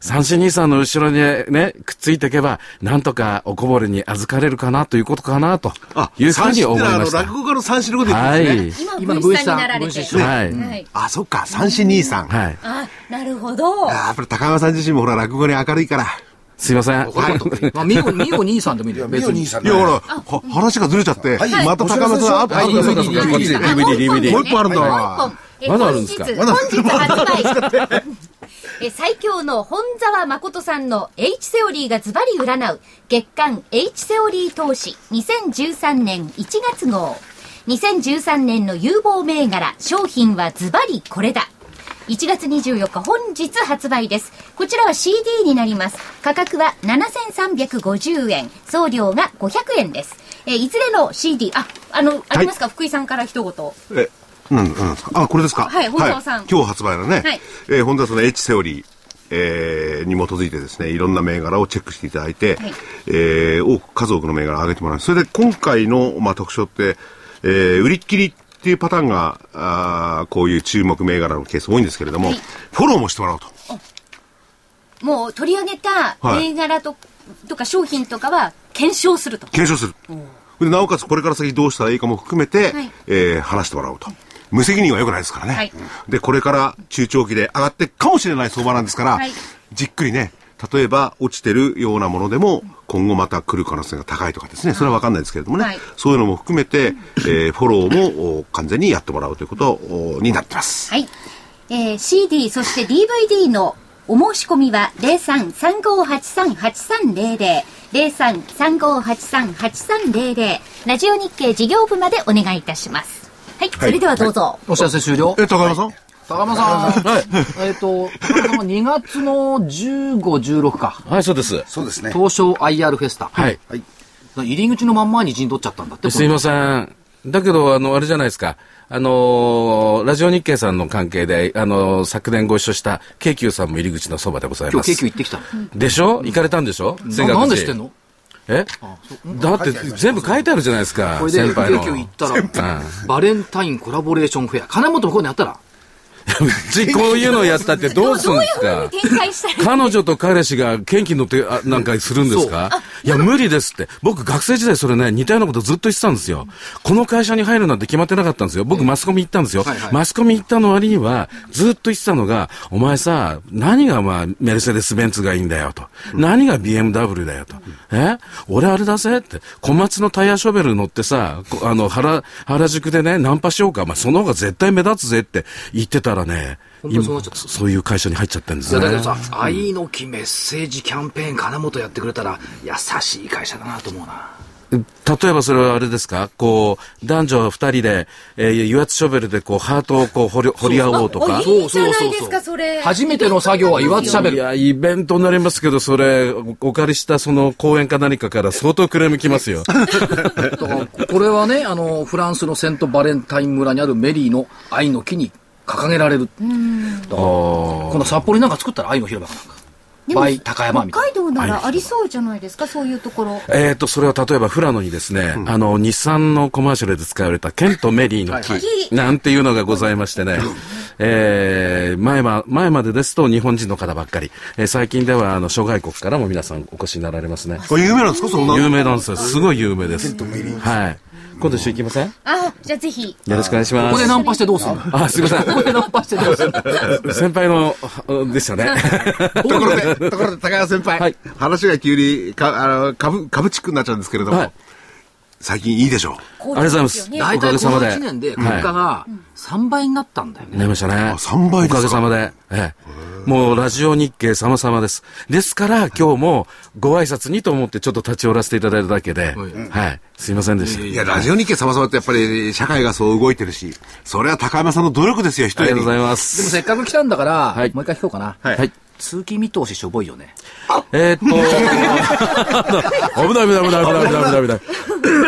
3423。3423の後ろにね、くっついていけば、なんとかおこぼれに預かれるかなということかなとあ、いうふうに思いました。あの落語家の三種のことすね。い。今、分子さんになられて。分子さんはい。はい。あ、そっか、三種二三。はい。あ、なるほど。あやっぱり高山さん自身もほら、落語に明るいから。すいません。まあ、ミオ、ミオ兄さんでもいいよ、ミ別に。オ兄さんいや、ほら、は話がずれちゃって、はいまた高山さん、あと、DVD、DVD。もう一本あるんだまだあるんですか？本日、本日発売。<laughs> え最強の本沢誠さんの H セオリーがズバリ占う月間 H セオリー投資2013年1月号。2013年の有望銘柄商品はズバリこれだ。1月24日本日発売です。こちらは CD になります。価格は7350円。送料が500円です。えいずれの CD、あ、あの、ありますか、福井さんから一言。え、なん、なんですかあ、これですか？はい本沢さん今日発売のね。はいえー本田さんの H セオリー。えーに基づいてですね、いろんな銘柄をチェックしていただいて、はいえー多く、数多くの銘柄を上げてもらう。それで今回の、まあ、特徴って、えー売りっきりっていうパターンが、あーこういう注目銘柄のケース多いんですけれども、はいフォローもしてもらおうと。もう取り上げた銘柄と,、とか商品とかは検証すると。検証する。でなおかつこれから先どうしたらいいかも含めて、はいえー話してもらおうと。無責任は良くないですからね。はいで、これから中長期で上がってかもしれない相場なんですから、はいじっくりね、例えば落ちてるようなものでも、今後また来る可能性が高いとかですね、それは分かんないですけれどもね、はいそういうのも含めて、えーフォローもお完全にやってもらうということおになってます。はい。えー CD、そして DVD のお申し込みは03-3583-8300。03-3583-8300。ラジオ日経事業部までお願いいたします。はい。それではどうぞ。お知らせ終了え、高山さん？高山さん、<laughs> えっと、高山さんは2月の15、16か。はい、そうです。そうですね。東証 IR フェスタ。はい。はい。入り口のまんまに陣取っちゃったんだって。すいません。だけど、あの、あれじゃないですか。あのーラジオ日経さんの関係で、あのー昨年ご一緒した京急さんも入り口のそばでございます。今日京急行ってきたの。でしょ？行かれたんでしょ？ななんで知ってんの？え？だって全部書いてあるじゃないですかこ。れで先輩の。行ったら、バレンタインコラボレーションフェア。金本もこういうのやったら。うちこういうのやったってどうするんですか彼女と彼氏が元気に乗ってあなんかするんですか？いや、無理ですって。僕学生時代それね、似たようなことずっと言ってたんですよ。この会社に入るなんて決まってなかったんですよ。僕マスコミ行ったんですよ。はいはいマスコミ行ったの割には、ずっと言ってたのが、お前さ、何がまあ、メルセデス・ベンツがいいんだよと。何が BMW だよと。え？俺あれだぜって。小松のタイヤショベル乗ってさ、こあの、原、原宿でね、ナンパしようか。まあ、その方が絶対目立つぜって言ってたらね、本当にそういう会社に入っちゃってるんですね。いやだけどさ、愛の木メッセージキャンペーン金本やってくれたら、優しい会社だなと思うな。例えばそれはあれですか？こう、男女二人で、えー油圧ショベルでこう、ハートをこう掘り、掘り合おうとか？おいいじゃないですかそれ初めての作業は油圧しゃべる。いや、イベントになりますけど、それ、おお借りしたその公園か何かから相当クレームきますよ。<laughs> これはね、あの、フランスのセントバレンタイン村にあるメリーの愛の木に掲げられる。だからこの札幌になんか作ったら愛の広場かなんか。高山北海道ならありそうじゃないですか？そういうところえっと、それは例えば富良野にですね、あの、日産のコマーシャルで使われたケント・メリーの木、はいなんていうのがございましてね、えー、前ま、前までですと日本人の方ばっかり、えー最近ではあの、諸外国からも皆さんお越しになられますね。これ有名なんですか？そんな。有名なんですよ。すごい有名です。はい。今度一緒行きません？よあじゃあぜひろしくお願いしまな。ここす。でナンパしてどうすんの？あ、すいません。ここでナンパしてどうすんの？先輩の、あでしたね。ところで、ところで、高谷先輩、はい話が急にかあの株、株チックになっちゃうんですけれども、はい最近いいでしょありありがとうございます大体この1年ではい物価が3倍になったんだよね。なりましたね。あ3倍ですかおかげさまで。ええ。もうラジオ日経様々です。ですから今日もご挨拶にと思ってちょっと立ち寄らせていただいただけで、はい。すいませんでした。いや、ラジオ日経様々ってやっぱり社会がそう動いてるし、それは高山さんの努力ですよ、一人に。ありがとうございまでもす。せっかく来たんだから、はいもう一回聞こうかな。はい。通勤見通ししょぼいよね。えーっと、危ない危ない危ない危ない危ない危ない危ない。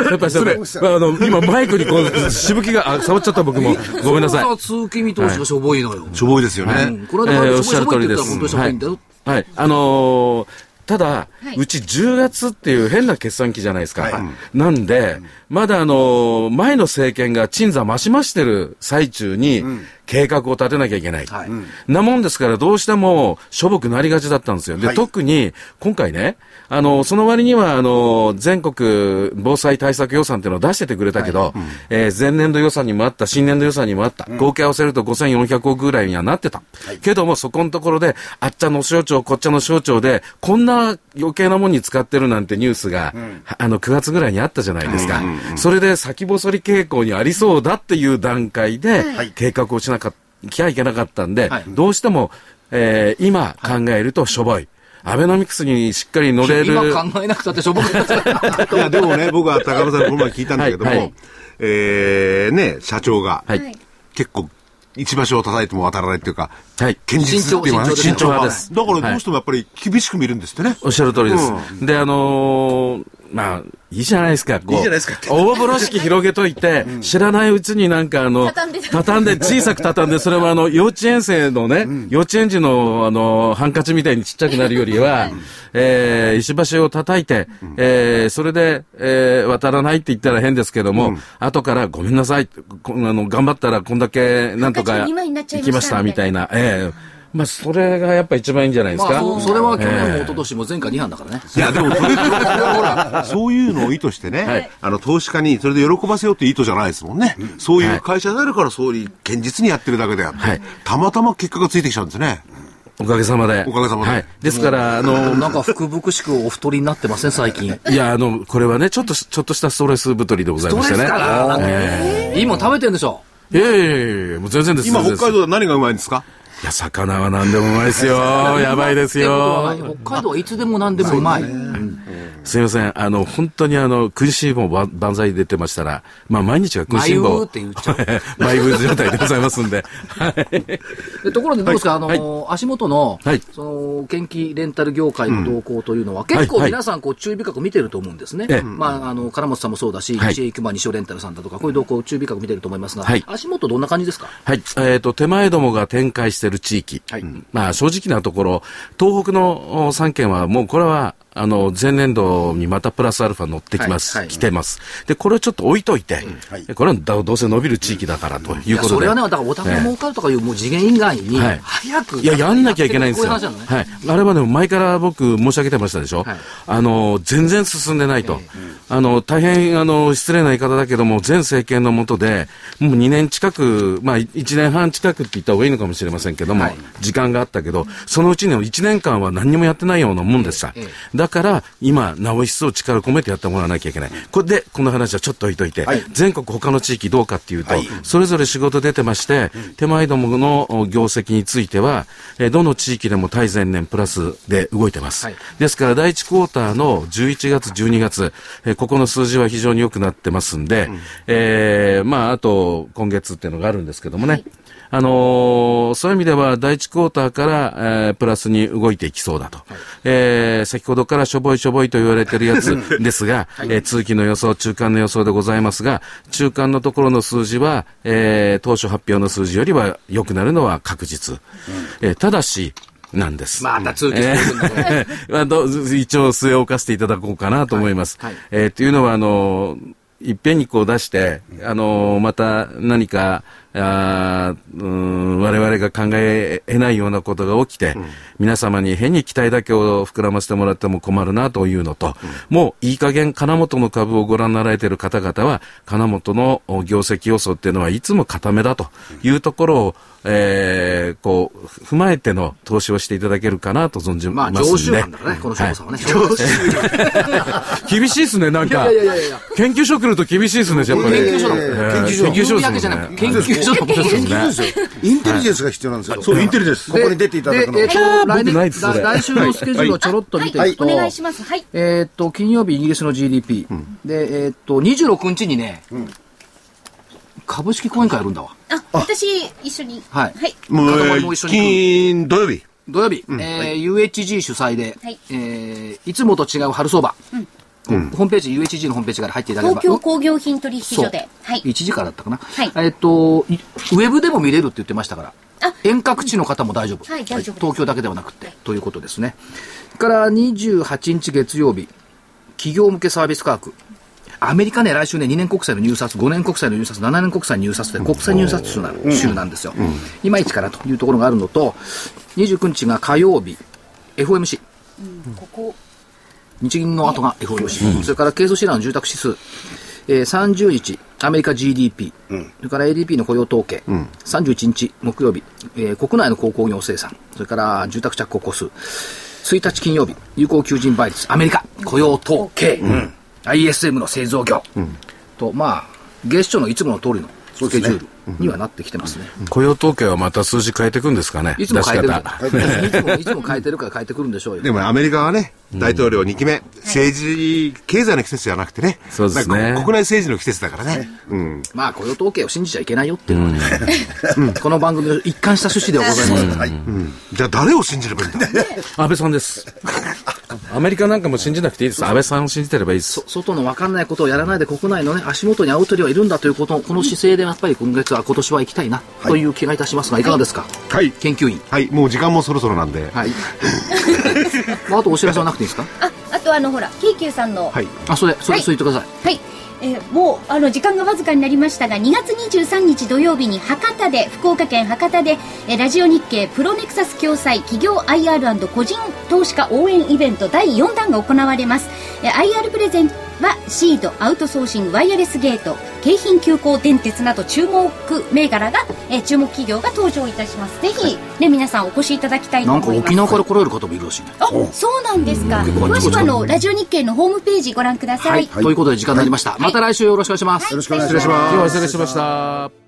先輩先輩、あの、今マイクにこう、しぶきが、あ、触っちゃった僕も。ごめんなさい。そう通勤見通しがしょぼいのよ。しょぼいですよね。うんこの間えーおっしゃる通りです。はい。はい。あのーただ、うち10月っていう変な決算期じゃないですか。なんで、まだあのー前の政権が鎮座増し増してる最中に、計画を立てなきゃいけない。はい。なもんですから、どうしても、しょぼくなりがちだったんですよ。で、特に、今回ね、あの、その割には、あの、全国防災対策予算っていうのを出しててくれたけど、えー前年度予算にもあった、新年度予算にもあった、合計合わせると5400億ぐらいにはなってた。けども、そこのところで、あっちゃの省庁、こっちゃの省庁で、こんな余計なもんに使ってるなんてニュースが、あの、9月ぐらいにあったじゃないですか。それで先細り傾向にありそうだっていう段階で、計画をしなかきゃいけなかったんで、はい。どうしても、えー今考えるとしょぼい。アベノミクスにしっかり乗れる。今考えなくたってしょぼくなっちゃう <laughs> いや、でもね、僕は高山さんにこの前聞いたんだけども、はい。はいえー、ね、社長が、はい。結構、一場所を叩いても渡らないっていうか、はい。堅実っていうのはね慎重派です。だからどうしてもやっぱり厳しく見るんですってね。おっしゃる通りです。で、あのーまあ、いいじゃないですか。こう。いいじゃないですか。大風呂敷広げといて、知らないうちになんかあの、畳んで畳んで、小さく畳んで、それはあの、幼稚園生のね、幼稚園児のあの、ハンカチみたいにちっちゃくなるよりは、えー石橋を叩いて、えーそれで、えー渡らないって言ったら変ですけども、後からごめんなさい、こあの、頑張ったらこんだけなんとか行きましたみたいな、ええまあ、それがやっぱ一番いいんじゃないですか？まあ、そそれは去年もええ一昨年も前回2班だからね。いや、でもそれ、それはほら、そういうのを意図してね、はいあの、投資家にそれで喜ばせようっていう意図じゃないですもんね。そういう会社であるから、そういう堅実にやってるだけであって、はいたまたま結果がついてきちゃうんですね。おかげさまで。おかげさまではい。ですから、あの、なんか福々しくお太りになってません、最近。いや、あの、これはね、ちょっとし、ちょっとしたストレス太りでございましてね。から、えいいもん食べてんでしょ？えいやいやいやいやもう全然です。今、北海道で何がうまいんですか？いや、魚は何でもうまいですよ。やばいですよ。北海道はいつでも何でもうまい。すみません。あの、本当にあの、苦しいもば万歳出てましたら、まあ、毎日が苦しいマイウもーって言っちゃう。マイブー状態でございますんで。はい。でところでどうですか、はいあの、足元の、はいその、研機レンタル業界の動向というのは、結構はい皆さん、こう、注意深く見てると思うんですね。ええまあ、あの、金本さんもそうだし、はい西エクマ西尾レンタルさんだとか、こういう動向を注意深く見てると思いますが、はい足元どんな感じですか？はい。えっ、と、手前どもが展開している地域。はいまあ、正直なところ、東北のお3県はもうこれは、あの、前年度にまたプラスアルファ乗ってきます。はいはい来てます。で、これをちょっと置いといて、はいこれはどどうせ伸びる地域だからということで。それはね、だからお高儲かるとかいう、もう次元以外に、はい早く。いや、やんなきゃいけないんですよ。こういうね。はい。あれはでも前から僕申し上げてましたでしょ、はいあの、全然進んでないと。あの、大変、あの、失礼な言い方だけども、前政権の下で、もう2年近く、まあ、1年半近くって言った方がいいのかもしれませんけども、はい時間があったけど、そのうちの1年間は何にもやってないようなもんでした。ええだから、今、なお一層力を込めてやってもらわなきゃいけない。これで、この話はちょっと置いといて、はい。全国他の地域どうかっていうと、はい。それぞれ仕事出てまして、手前どものお業績については、えーどの地域でも対前年プラスで動いてます。はい。ですから、第1クォーターの11月、12月、えーここの数字は非常に良くなってますんで、えーまあ、あと、今月っていうのがあるんですけどもね、あのーそういう意味では、第1クォーターから、えープラスに動いていきそうだと。えー先ほどからしょぼいしょぼいと言われてるやつ <laughs> ですが、えー通期の予想、中間の予想でございますが、中間のところの数字は、えー当初発表の数字よりは良くなるのは確実。えーただし、なんです。また通知してくるんだ <laughs> えー一応据え置かせていただこうかなと思います。はいはいえーというのは、あのいっぺんにこう出して、あのまた何か、あーうーん我々が考え得ないようなことが起きて、皆様に変に期待だけを膨らませてもらっても困るなというのと、もういい加減金本の株をご覧になられている方々は、金本のお業績予想っていうのはいつも固めだというところを、えーこう、踏まえての投資をしていただけるかなと存じまあ、ますんで。常習犯だからね、この翔さんはね。<laughs> 厳しいですね、なんか。いやいやいやいや研究所来ると厳しいですね、やっぱり。研究所だもん。えー研究所。研究所言うだけじゃなことですね。ですよ。インテリジェンスが必要なんですよ。そうインテリジェンス。ここに出ていただくのでえっと来僕ないで年、来週のスケジュールをちょろっと見ていくと、お願い。しますはい。えーっと、金曜日イギリスの GDP。で、えーっと、26日にね、株式講演会やるんだわ。あ私一緒に。はい。はい。もう塊も一緒に金土曜日。土曜日、えー UHG 主催で、はい。えーいつもと違う春相場。ホームページ、UHG のホームページから入っていただければ。東京工業品取引所ではい1時からだったかな。はいえっと、いウェブでも見れるって言ってましたからあ。遠隔地の方も大丈夫。はい大丈夫東京だけではなくて、ということですね。から28日月曜日、企業向けサービス価格。アメリカね、来週ね、2年国債の入札、5年国債の入札、7年国債の入札で国債入札数なの週なんですよ。いまいちからというところがあるのと、29日が火曜日、FOMC。ここ日銀の後が FOMC、それから経済シェラーの住宅指数、えー、30日、アメリカ GDP、それから ADP の雇用統計、31日木曜日、えー国内の鉱工業生産、それから住宅着工戸数、1日金曜日、有効求人倍率、アメリカ雇用統計、ISM の製造業、と、まあ、月初のいつもの通りのスケジュールにはなってきてますね。雇用統計はまた数字変えていくんですかね。いつも変えてるいつも、いつも変えてるから変えてくるんでしょうよ。でもアメリカはね、大統領2期目、政治、経済の季節じゃなくてね、そうですね国内政治の季節だからね。うん。まあ、雇用統計を信じちゃいけないよっていうのはね、うんこの番組の一貫した趣旨ではございます。はい。じゃあ誰を信じればいいんだ？<laughs> 安倍さんです。<laughs> アメリカなんかも信じなくていいです。安倍さんを信じてればいいです。外の分かんないことをやらないで国内のね、足元に青鳥はいるんだということ、この姿勢でやっぱり今月は、今年は行きたいな、という気がいたしますが、いかがですか？はい。研究員。はい、もう時間もそろそろなんで。はい。<laughs> まあ、あとお知らせはなくていいですか？ああとあのほら京急さんのはい。あ、それ、それ、はいそれ言ってください。はい、えもうあの時間がわずかになりましたが2月23日土曜日に博多で福岡県博多で、えラジオ日経プロネクサス共催企業 IR& 個人投資家応援イベント第4弾が行われます、え IR プレゼンはシードアウトソーシングワイヤレスゲート京浜急行電鉄など注目銘柄が、えー注目企業が登場いたしますぜひ、ね、皆さんお越しいただきたいとなんか思います沖縄から来られる方もいるらしいね。あそうなんですか詳しくはあのラジオ日経のホームページご覧くださはい。ということで時間になりました。また来週よろしくお願いします。よろしくお願いします。今日は失礼しました。